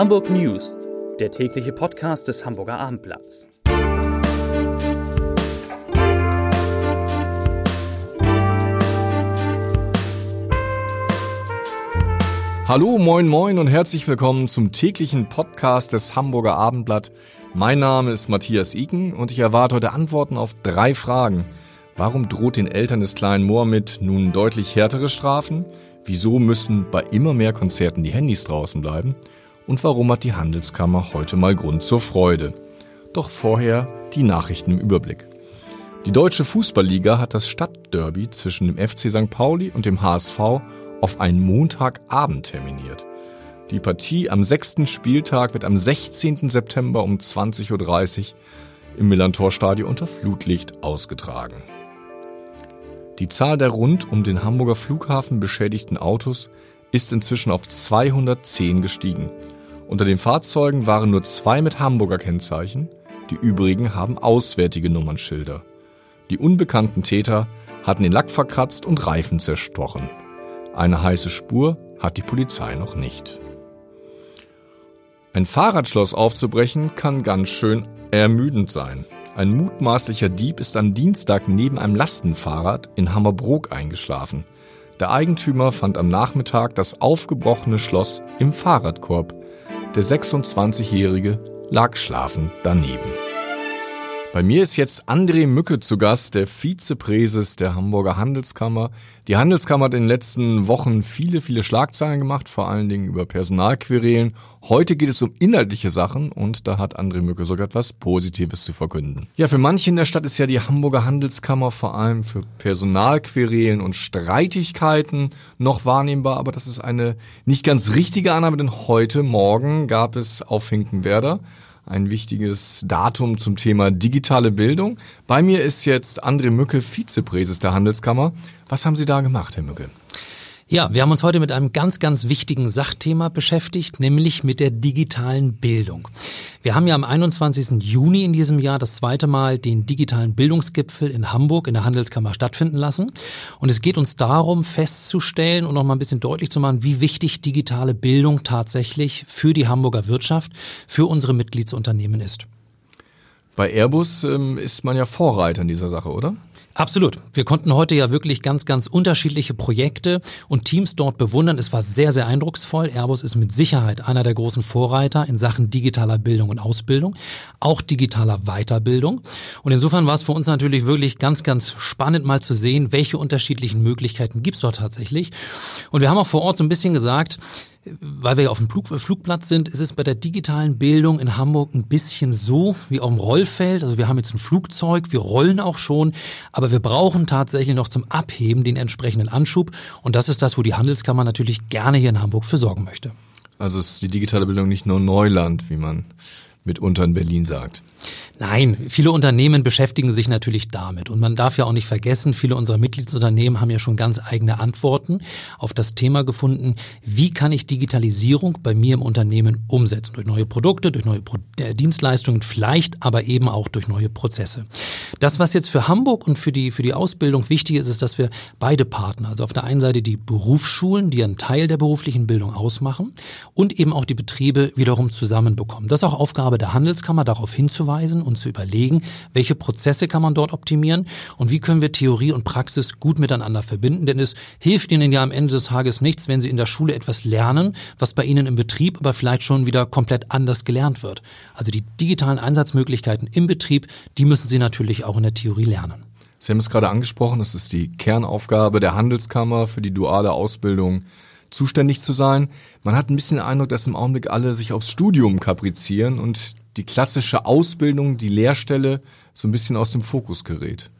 Hamburg News, der tägliche Podcast des Hamburger Abendblatts. Hallo, moin, moin und herzlich willkommen zum täglichen Podcast des Hamburger Abendblatt. Mein Name ist Matthias Iken und ich erwarte heute Antworten auf drei Fragen. Warum droht den Eltern des kleinen Mohammed nun deutlich härtere Strafen? Wieso müssen bei immer mehr Konzerten die Handys draußen bleiben? Und warum hat die Handelskammer heute mal Grund zur Freude? Doch vorher die Nachrichten im Überblick. Die Deutsche Fußballliga hat das Stadtderby zwischen dem FC St. Pauli und dem HSV auf einen Montagabend terminiert. Die Partie am sechsten Spieltag wird am 16. September um 20.30 Uhr im Millantor-Stadion unter Flutlicht ausgetragen. Die Zahl der rund um den Hamburger Flughafen beschädigten Autos ist inzwischen auf 210 gestiegen. Unter den Fahrzeugen waren nur zwei mit Hamburger Kennzeichen, die übrigen haben auswärtige Nummernschilder. Die unbekannten Täter hatten den Lack verkratzt und Reifen zerstochen. Eine heiße Spur hat die Polizei noch nicht. Ein Fahrradschloss aufzubrechen kann ganz schön ermüdend sein. Ein mutmaßlicher Dieb ist am Dienstag neben einem Lastenfahrrad in Hammerbrook eingeschlafen. Der Eigentümer fand am Nachmittag das aufgebrochene Schloss im Fahrradkorb. Der 26-Jährige lag schlafend daneben. Bei mir ist jetzt André Mücke zu Gast, der Vizepräses der Hamburger Handelskammer. Die Handelskammer hat in den letzten Wochen viele, viele Schlagzeilen gemacht, vor allen Dingen über Personalquerelen. Heute geht es um inhaltliche Sachen und da hat André Mücke sogar etwas Positives zu verkünden. Ja, für manche in der Stadt ist ja die Hamburger Handelskammer vor allem für Personalquerelen und Streitigkeiten noch wahrnehmbar, aber das ist eine nicht ganz richtige Annahme, denn heute Morgen gab es auf Finkenwerder ein wichtiges Datum zum Thema digitale Bildung. Bei mir ist jetzt André Mücke, Vizepräses der Handelskammer. Was haben Sie da gemacht, Herr Mücke? Ja, wir haben uns heute mit einem ganz, ganz wichtigen Sachthema beschäftigt, nämlich mit der digitalen Bildung. Wir haben ja am 21. Juni in diesem Jahr das zweite Mal den digitalen Bildungsgipfel in Hamburg in der Handelskammer stattfinden lassen. Und es geht uns darum, festzustellen und noch mal ein bisschen deutlich zu machen, wie wichtig digitale Bildung tatsächlich für die Hamburger Wirtschaft, für unsere Mitgliedsunternehmen ist. Bei Airbus ähm, ist man ja Vorreiter in dieser Sache, oder? Absolut. Wir konnten heute ja wirklich ganz, ganz unterschiedliche Projekte und Teams dort bewundern. Es war sehr, sehr eindrucksvoll. Airbus ist mit Sicherheit einer der großen Vorreiter in Sachen digitaler Bildung und Ausbildung, auch digitaler Weiterbildung. Und insofern war es für uns natürlich wirklich ganz, ganz spannend mal zu sehen, welche unterschiedlichen Möglichkeiten gibt es dort tatsächlich. Und wir haben auch vor Ort so ein bisschen gesagt, weil wir ja auf dem Flug, Flugplatz sind, ist es bei der digitalen Bildung in Hamburg ein bisschen so wie auf dem Rollfeld. Also wir haben jetzt ein Flugzeug, wir rollen auch schon, aber wir brauchen tatsächlich noch zum Abheben den entsprechenden Anschub. Und das ist das, wo die Handelskammer natürlich gerne hier in Hamburg für sorgen möchte. Also ist die digitale Bildung nicht nur Neuland, wie man mitunter in Berlin sagt. Nein, viele Unternehmen beschäftigen sich natürlich damit. Und man darf ja auch nicht vergessen, viele unserer Mitgliedsunternehmen haben ja schon ganz eigene Antworten auf das Thema gefunden, wie kann ich Digitalisierung bei mir im Unternehmen umsetzen? Durch neue Produkte, durch neue Pro äh, Dienstleistungen, vielleicht aber eben auch durch neue Prozesse. Das, was jetzt für Hamburg und für die, für die Ausbildung wichtig ist, ist, dass wir beide Partner, also auf der einen Seite die Berufsschulen, die einen Teil der beruflichen Bildung ausmachen, und eben auch die Betriebe wiederum zusammenbekommen. Das ist auch Aufgabe der Handelskammer, darauf hinzuweisen und zu überlegen, welche Prozesse kann man dort optimieren und wie können wir Theorie und Praxis gut miteinander verbinden. Denn es hilft Ihnen ja am Ende des Tages nichts, wenn Sie in der Schule etwas lernen, was bei Ihnen im Betrieb aber vielleicht schon wieder komplett anders gelernt wird. Also die digitalen Einsatzmöglichkeiten im Betrieb, die müssen Sie natürlich auch in der Theorie lernen. Sie haben es gerade angesprochen, das ist die Kernaufgabe der Handelskammer für die duale Ausbildung zuständig zu sein. Man hat ein bisschen den Eindruck, dass im Augenblick alle sich aufs Studium kaprizieren und die klassische Ausbildung, die Lehrstelle so ein bisschen aus dem Fokus gerät.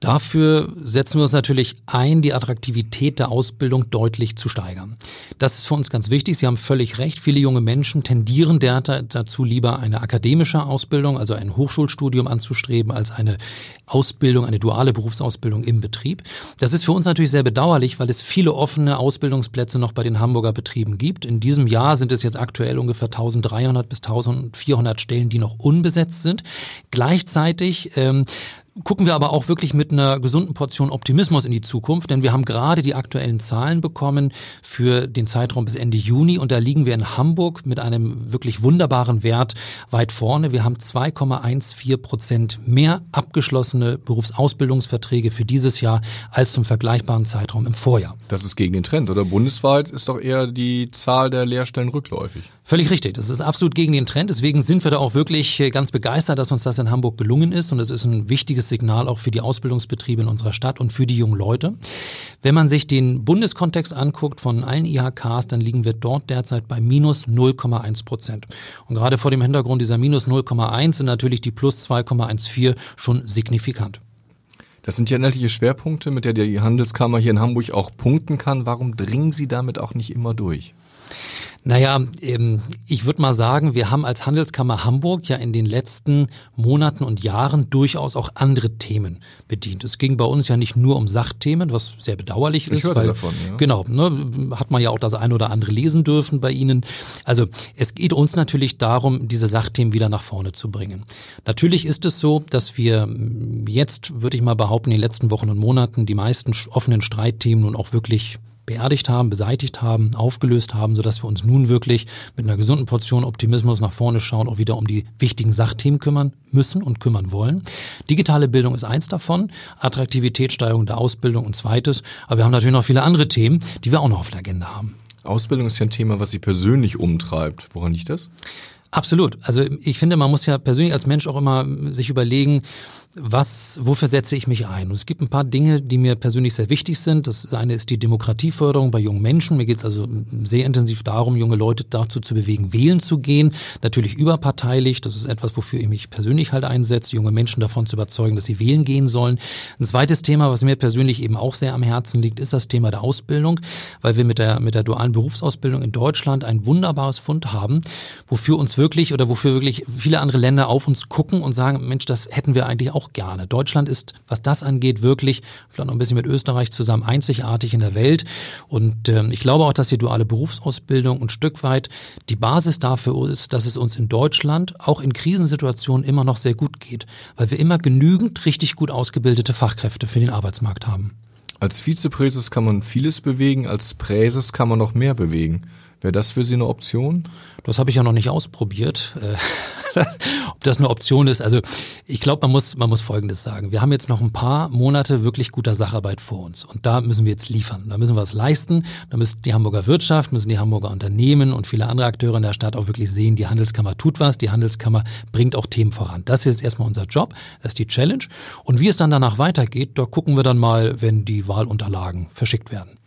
Dafür setzen wir uns natürlich ein, die Attraktivität der Ausbildung deutlich zu steigern. Das ist für uns ganz wichtig. Sie haben völlig recht. Viele junge Menschen tendieren derzeit dazu, lieber eine akademische Ausbildung, also ein Hochschulstudium anzustreben, als eine Ausbildung, eine duale Berufsausbildung im Betrieb. Das ist für uns natürlich sehr bedauerlich, weil es viele offene Ausbildungsplätze noch bei den Hamburger Betrieben gibt. In diesem Jahr sind es jetzt aktuell ungefähr 1300 bis 1400 Stellen, die noch unbesetzt sind. Gleichzeitig ähm, gucken wir aber auch wirklich mit einer gesunden Portion Optimismus in die Zukunft, denn wir haben gerade die aktuellen Zahlen bekommen für den Zeitraum bis Ende Juni und da liegen wir in Hamburg mit einem wirklich wunderbaren Wert weit vorne. Wir haben 2,14 Prozent mehr abgeschlossene Berufsausbildungsverträge für dieses Jahr als zum vergleichbaren Zeitraum im Vorjahr. Das ist gegen den Trend, oder? Bundesweit ist doch eher die Zahl der Lehrstellen rückläufig. Völlig richtig. Das ist absolut gegen den Trend. Deswegen sind wir da auch wirklich äh, ganz begeistert, dass uns das in Hamburg gelungen ist. Und es ist ein wichtiges Signal auch für die Ausbildungsbetriebe in unserer Stadt und für die jungen Leute. Wenn man sich den Bundeskontext anguckt von allen IHKs, dann liegen wir dort derzeit bei minus 0,1 Prozent. Und gerade vor dem Hintergrund dieser minus 0,1 sind natürlich die plus 2,14 schon signifikant. Das sind ja inhaltliche Schwerpunkte, mit der die Handelskammer hier in Hamburg auch punkten kann. Warum dringen Sie damit auch nicht immer durch? Naja, ähm, ich würde mal sagen, wir haben als Handelskammer Hamburg ja in den letzten Monaten und Jahren durchaus auch andere Themen bedient. Es ging bei uns ja nicht nur um Sachthemen, was sehr bedauerlich ich ist. Hörte weil, davon, ja. Genau, ne, hat man ja auch das ein oder andere lesen dürfen bei Ihnen. Also es geht uns natürlich darum, diese Sachthemen wieder nach vorne zu bringen. Natürlich ist es so, dass wir jetzt, würde ich mal behaupten, in den letzten Wochen und Monaten die meisten offenen Streitthemen nun auch wirklich beerdigt haben, beseitigt haben, aufgelöst haben, sodass wir uns nun wirklich mit einer gesunden Portion Optimismus nach vorne schauen, auch wieder um die wichtigen Sachthemen kümmern müssen und kümmern wollen. Digitale Bildung ist eins davon, Attraktivitätssteigerung der Ausbildung ein zweites, aber wir haben natürlich noch viele andere Themen, die wir auch noch auf der Agenda haben. Ausbildung ist ja ein Thema, was Sie persönlich umtreibt. Woran liegt das? Absolut. Also ich finde, man muss ja persönlich als Mensch auch immer sich überlegen, was, wofür setze ich mich ein? Und es gibt ein paar Dinge, die mir persönlich sehr wichtig sind. Das eine ist die Demokratieförderung bei jungen Menschen. Mir geht es also sehr intensiv darum, junge Leute dazu zu bewegen, wählen zu gehen. Natürlich überparteilich. Das ist etwas, wofür ich mich persönlich halt einsetze, junge Menschen davon zu überzeugen, dass sie wählen gehen sollen. Ein zweites Thema, was mir persönlich eben auch sehr am Herzen liegt, ist das Thema der Ausbildung, weil wir mit der, mit der dualen Berufsausbildung in Deutschland ein wunderbares Fund haben, wofür uns wirklich oder wofür wirklich viele andere Länder auf uns gucken und sagen, Mensch, das hätten wir eigentlich auch auch gerne. Deutschland ist, was das angeht, wirklich, vielleicht noch ein bisschen mit Österreich zusammen, einzigartig in der Welt. Und ähm, ich glaube auch, dass die duale Berufsausbildung ein Stück weit die Basis dafür ist, dass es uns in Deutschland auch in Krisensituationen immer noch sehr gut geht, weil wir immer genügend richtig gut ausgebildete Fachkräfte für den Arbeitsmarkt haben. Als Vizepräses kann man vieles bewegen, als Präses kann man noch mehr bewegen. Wäre das für Sie eine Option? Das habe ich ja noch nicht ausprobiert. Ob das eine Option ist. Also ich glaube, man muss, man muss Folgendes sagen. Wir haben jetzt noch ein paar Monate wirklich guter Sacharbeit vor uns. Und da müssen wir jetzt liefern. Da müssen wir was leisten. Da müssen die Hamburger Wirtschaft, müssen die Hamburger Unternehmen und viele andere Akteure in der Stadt auch wirklich sehen, die Handelskammer tut was. Die Handelskammer bringt auch Themen voran. Das ist erstmal unser Job. Das ist die Challenge. Und wie es dann danach weitergeht, da gucken wir dann mal, wenn die Wahlunterlagen verschickt werden.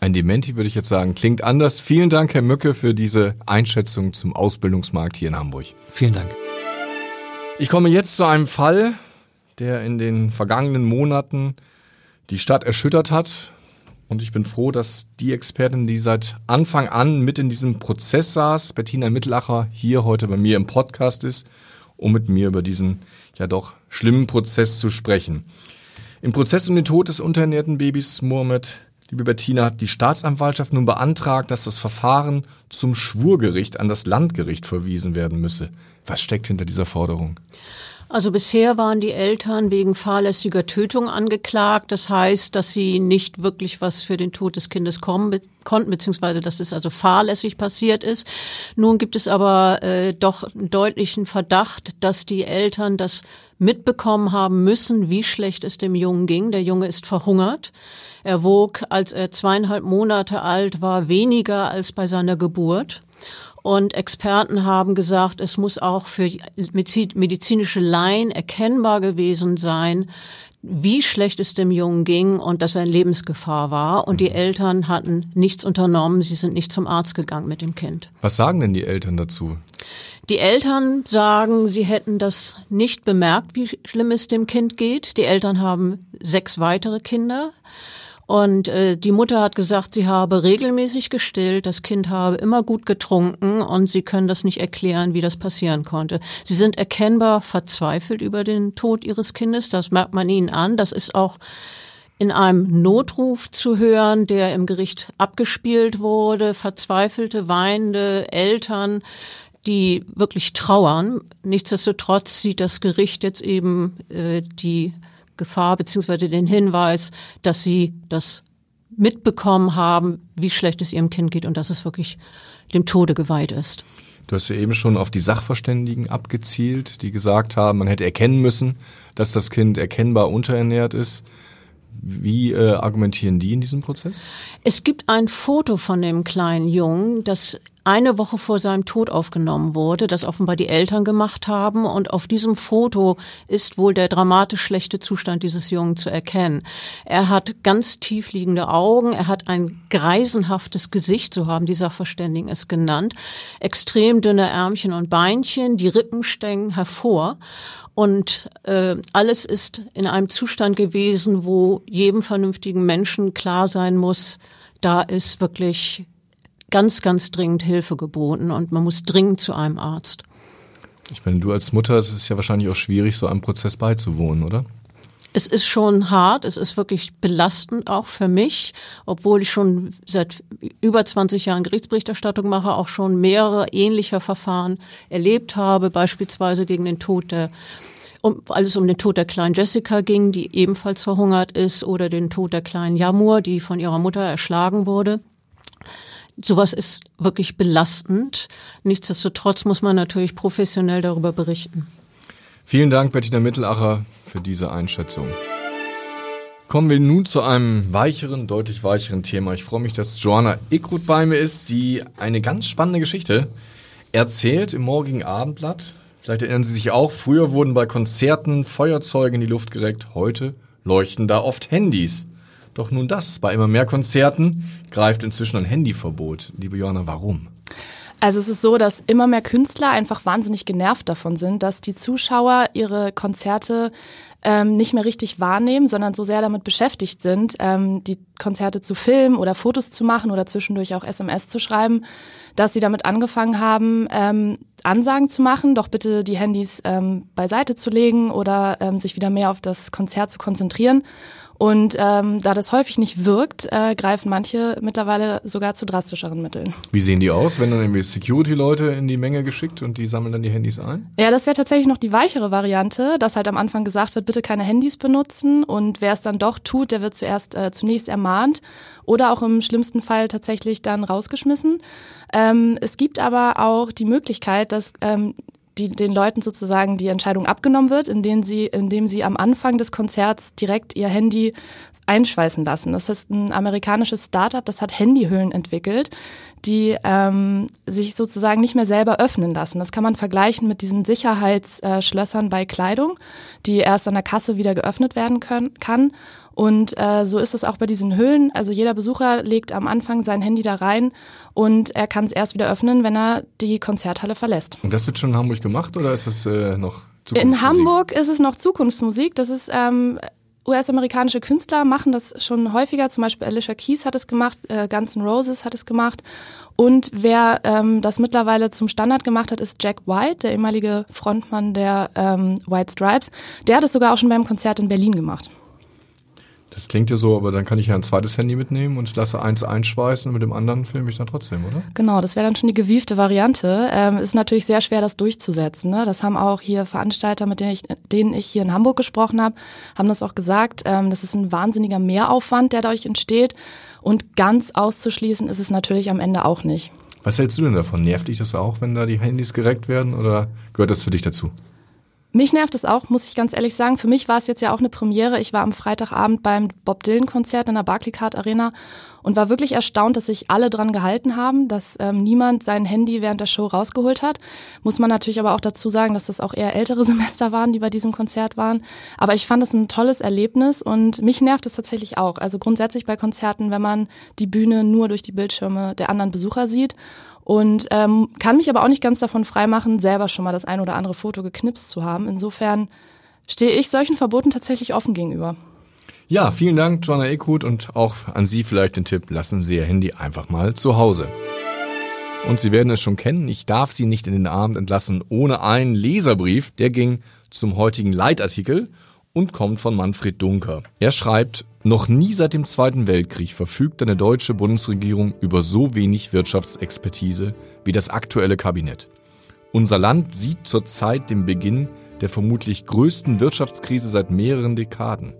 Ein Dementi würde ich jetzt sagen, klingt anders. Vielen Dank, Herr Möcke, für diese Einschätzung zum Ausbildungsmarkt hier in Hamburg. Vielen Dank. Ich komme jetzt zu einem Fall, der in den vergangenen Monaten die Stadt erschüttert hat. Und ich bin froh, dass die Expertin, die seit Anfang an mit in diesem Prozess saß, Bettina Mittlacher, hier heute bei mir im Podcast ist, um mit mir über diesen ja doch schlimmen Prozess zu sprechen. Im Prozess um den Tod des unterernährten Babys Mohammed Liebe Bettina, hat die Staatsanwaltschaft nun beantragt, dass das Verfahren zum Schwurgericht an das Landgericht verwiesen werden müsse. Was steckt hinter dieser Forderung? Also bisher waren die Eltern wegen fahrlässiger Tötung angeklagt. Das heißt, dass sie nicht wirklich was für den Tod des Kindes kommen konnten, beziehungsweise dass es also fahrlässig passiert ist. Nun gibt es aber äh, doch einen deutlichen Verdacht, dass die Eltern das mitbekommen haben müssen, wie schlecht es dem Jungen ging. Der Junge ist verhungert. Er wog, als er zweieinhalb Monate alt war, weniger als bei seiner Geburt. Und Experten haben gesagt, es muss auch für medizinische Laien erkennbar gewesen sein, wie schlecht es dem Jungen ging und dass er in Lebensgefahr war. Und die Eltern hatten nichts unternommen. Sie sind nicht zum Arzt gegangen mit dem Kind. Was sagen denn die Eltern dazu? Die Eltern sagen, sie hätten das nicht bemerkt, wie schlimm es dem Kind geht. Die Eltern haben sechs weitere Kinder. Und äh, die Mutter hat gesagt, sie habe regelmäßig gestillt, das Kind habe immer gut getrunken und sie können das nicht erklären, wie das passieren konnte. Sie sind erkennbar verzweifelt über den Tod ihres Kindes, das merkt man ihnen an. Das ist auch in einem Notruf zu hören, der im Gericht abgespielt wurde, verzweifelte, weinende Eltern, die wirklich trauern. Nichtsdestotrotz sieht das Gericht jetzt eben äh, die Gefahr beziehungsweise den Hinweis, dass sie das mitbekommen haben, wie schlecht es ihrem Kind geht und dass es wirklich dem Tode geweiht ist. Du hast ja eben schon auf die Sachverständigen abgezielt, die gesagt haben, man hätte erkennen müssen, dass das Kind erkennbar unterernährt ist. Wie äh, argumentieren die in diesem Prozess? Es gibt ein Foto von dem kleinen Jungen, das eine Woche vor seinem Tod aufgenommen wurde, das offenbar die Eltern gemacht haben. Und auf diesem Foto ist wohl der dramatisch schlechte Zustand dieses Jungen zu erkennen. Er hat ganz tief liegende Augen, er hat ein greisenhaftes Gesicht, so haben die Sachverständigen es genannt, extrem dünne Ärmchen und Beinchen, die Rippen stängen hervor. Und äh, alles ist in einem Zustand gewesen, wo jedem vernünftigen Menschen klar sein muss, da ist wirklich ganz, ganz dringend Hilfe geboten und man muss dringend zu einem Arzt. Ich meine, du als Mutter, es ist ja wahrscheinlich auch schwierig, so einem Prozess beizuwohnen, oder? Es ist schon hart, es ist wirklich belastend auch für mich, obwohl ich schon seit über 20 Jahren Gerichtsberichterstattung mache, auch schon mehrere ähnlicher Verfahren erlebt habe, beispielsweise gegen den Tod der um, als es um den Tod der kleinen Jessica ging, die ebenfalls verhungert ist, oder den Tod der kleinen Jamur, die von ihrer Mutter erschlagen wurde. Sowas ist wirklich belastend. Nichtsdestotrotz muss man natürlich professionell darüber berichten. Vielen Dank, Bettina Mittelacher, für diese Einschätzung. Kommen wir nun zu einem weicheren, deutlich weicheren Thema. Ich freue mich, dass Joanna Ickruth bei mir ist, die eine ganz spannende Geschichte erzählt im morgigen Abendblatt. Vielleicht erinnern Sie sich auch, früher wurden bei Konzerten Feuerzeuge in die Luft gereckt, heute leuchten da oft Handys. Doch nun das, bei immer mehr Konzerten greift inzwischen ein Handyverbot. Liebe Johanna, warum? Also es ist so, dass immer mehr Künstler einfach wahnsinnig genervt davon sind, dass die Zuschauer ihre Konzerte ähm, nicht mehr richtig wahrnehmen, sondern so sehr damit beschäftigt sind, ähm, die Konzerte zu filmen oder Fotos zu machen oder zwischendurch auch SMS zu schreiben, dass sie damit angefangen haben, ähm, Ansagen zu machen, doch bitte die Handys ähm, beiseite zu legen oder ähm, sich wieder mehr auf das Konzert zu konzentrieren. Und ähm, da das häufig nicht wirkt, äh, greifen manche mittlerweile sogar zu drastischeren Mitteln. Wie sehen die aus? Wenn dann irgendwie Security-Leute in die Menge geschickt und die sammeln dann die Handys ein? Ja, das wäre tatsächlich noch die weichere Variante, dass halt am Anfang gesagt wird, bitte keine Handys benutzen und wer es dann doch tut, der wird zuerst äh, zunächst ermahnt oder auch im schlimmsten Fall tatsächlich dann rausgeschmissen. Ähm, es gibt aber auch die Möglichkeit, dass ähm, die, den Leuten sozusagen die Entscheidung abgenommen wird, indem sie, indem sie am Anfang des Konzerts direkt ihr Handy einschweißen lassen. Das ist ein amerikanisches Startup, das hat Handyhüllen entwickelt, die ähm, sich sozusagen nicht mehr selber öffnen lassen. Das kann man vergleichen mit diesen Sicherheitsschlössern bei Kleidung, die erst an der Kasse wieder geöffnet werden können, kann. Und äh, so ist es auch bei diesen Hüllen. Also jeder Besucher legt am Anfang sein Handy da rein und er kann es erst wieder öffnen, wenn er die Konzerthalle verlässt. Und das wird schon in Hamburg gemacht oder ist es äh, noch Zukunftsmusik? In Hamburg ist es noch Zukunftsmusik. Das ist ähm, US-amerikanische Künstler machen das schon häufiger. Zum Beispiel Alicia Keys hat es gemacht, äh, Guns N' Roses hat es gemacht. Und wer ähm, das mittlerweile zum Standard gemacht hat, ist Jack White, der ehemalige Frontmann der ähm, White Stripes. Der hat es sogar auch schon beim Konzert in Berlin gemacht. Das klingt ja so, aber dann kann ich ja ein zweites Handy mitnehmen und lasse eins einschweißen und mit dem anderen filme ich dann trotzdem, oder? Genau, das wäre dann schon die gewiefte Variante. Ähm, ist natürlich sehr schwer, das durchzusetzen. Ne? Das haben auch hier Veranstalter, mit denen ich, denen ich hier in Hamburg gesprochen habe, haben das auch gesagt. Ähm, das ist ein wahnsinniger Mehraufwand, der dadurch entsteht. Und ganz auszuschließen ist es natürlich am Ende auch nicht. Was hältst du denn davon? Nervt dich das auch, wenn da die Handys gereckt werden oder gehört das für dich dazu? Mich nervt es auch, muss ich ganz ehrlich sagen. Für mich war es jetzt ja auch eine Premiere. Ich war am Freitagabend beim Bob Dylan-Konzert in der Barclaycard Arena und war wirklich erstaunt, dass sich alle dran gehalten haben, dass ähm, niemand sein Handy während der Show rausgeholt hat. Muss man natürlich aber auch dazu sagen, dass das auch eher ältere Semester waren, die bei diesem Konzert waren. Aber ich fand es ein tolles Erlebnis und mich nervt es tatsächlich auch. Also grundsätzlich bei Konzerten, wenn man die Bühne nur durch die Bildschirme der anderen Besucher sieht und ähm, kann mich aber auch nicht ganz davon freimachen, selber schon mal das ein oder andere Foto geknipst zu haben. Insofern stehe ich solchen Verboten tatsächlich offen gegenüber. Ja, vielen Dank, Joanna Eckhuth, und auch an Sie vielleicht den Tipp, lassen Sie Ihr Handy einfach mal zu Hause. Und Sie werden es schon kennen, ich darf Sie nicht in den Abend entlassen ohne einen Leserbrief. Der ging zum heutigen Leitartikel und kommt von Manfred Dunker. Er schreibt, noch nie seit dem Zweiten Weltkrieg verfügt eine deutsche Bundesregierung über so wenig Wirtschaftsexpertise wie das aktuelle Kabinett. Unser Land sieht zurzeit den Beginn der vermutlich größten Wirtschaftskrise seit mehreren Dekaden.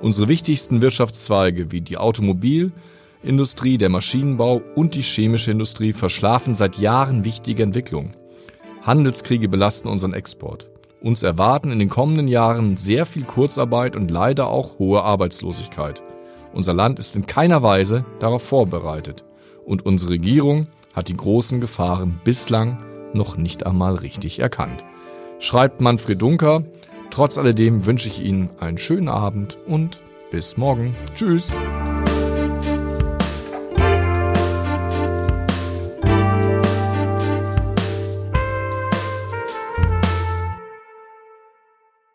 Unsere wichtigsten Wirtschaftszweige wie die Automobilindustrie, der Maschinenbau und die chemische Industrie verschlafen seit Jahren wichtige Entwicklungen. Handelskriege belasten unseren Export. Uns erwarten in den kommenden Jahren sehr viel Kurzarbeit und leider auch hohe Arbeitslosigkeit. Unser Land ist in keiner Weise darauf vorbereitet. Und unsere Regierung hat die großen Gefahren bislang noch nicht einmal richtig erkannt. Schreibt Manfred Dunker. Trotz alledem wünsche ich Ihnen einen schönen Abend und bis morgen. Tschüss.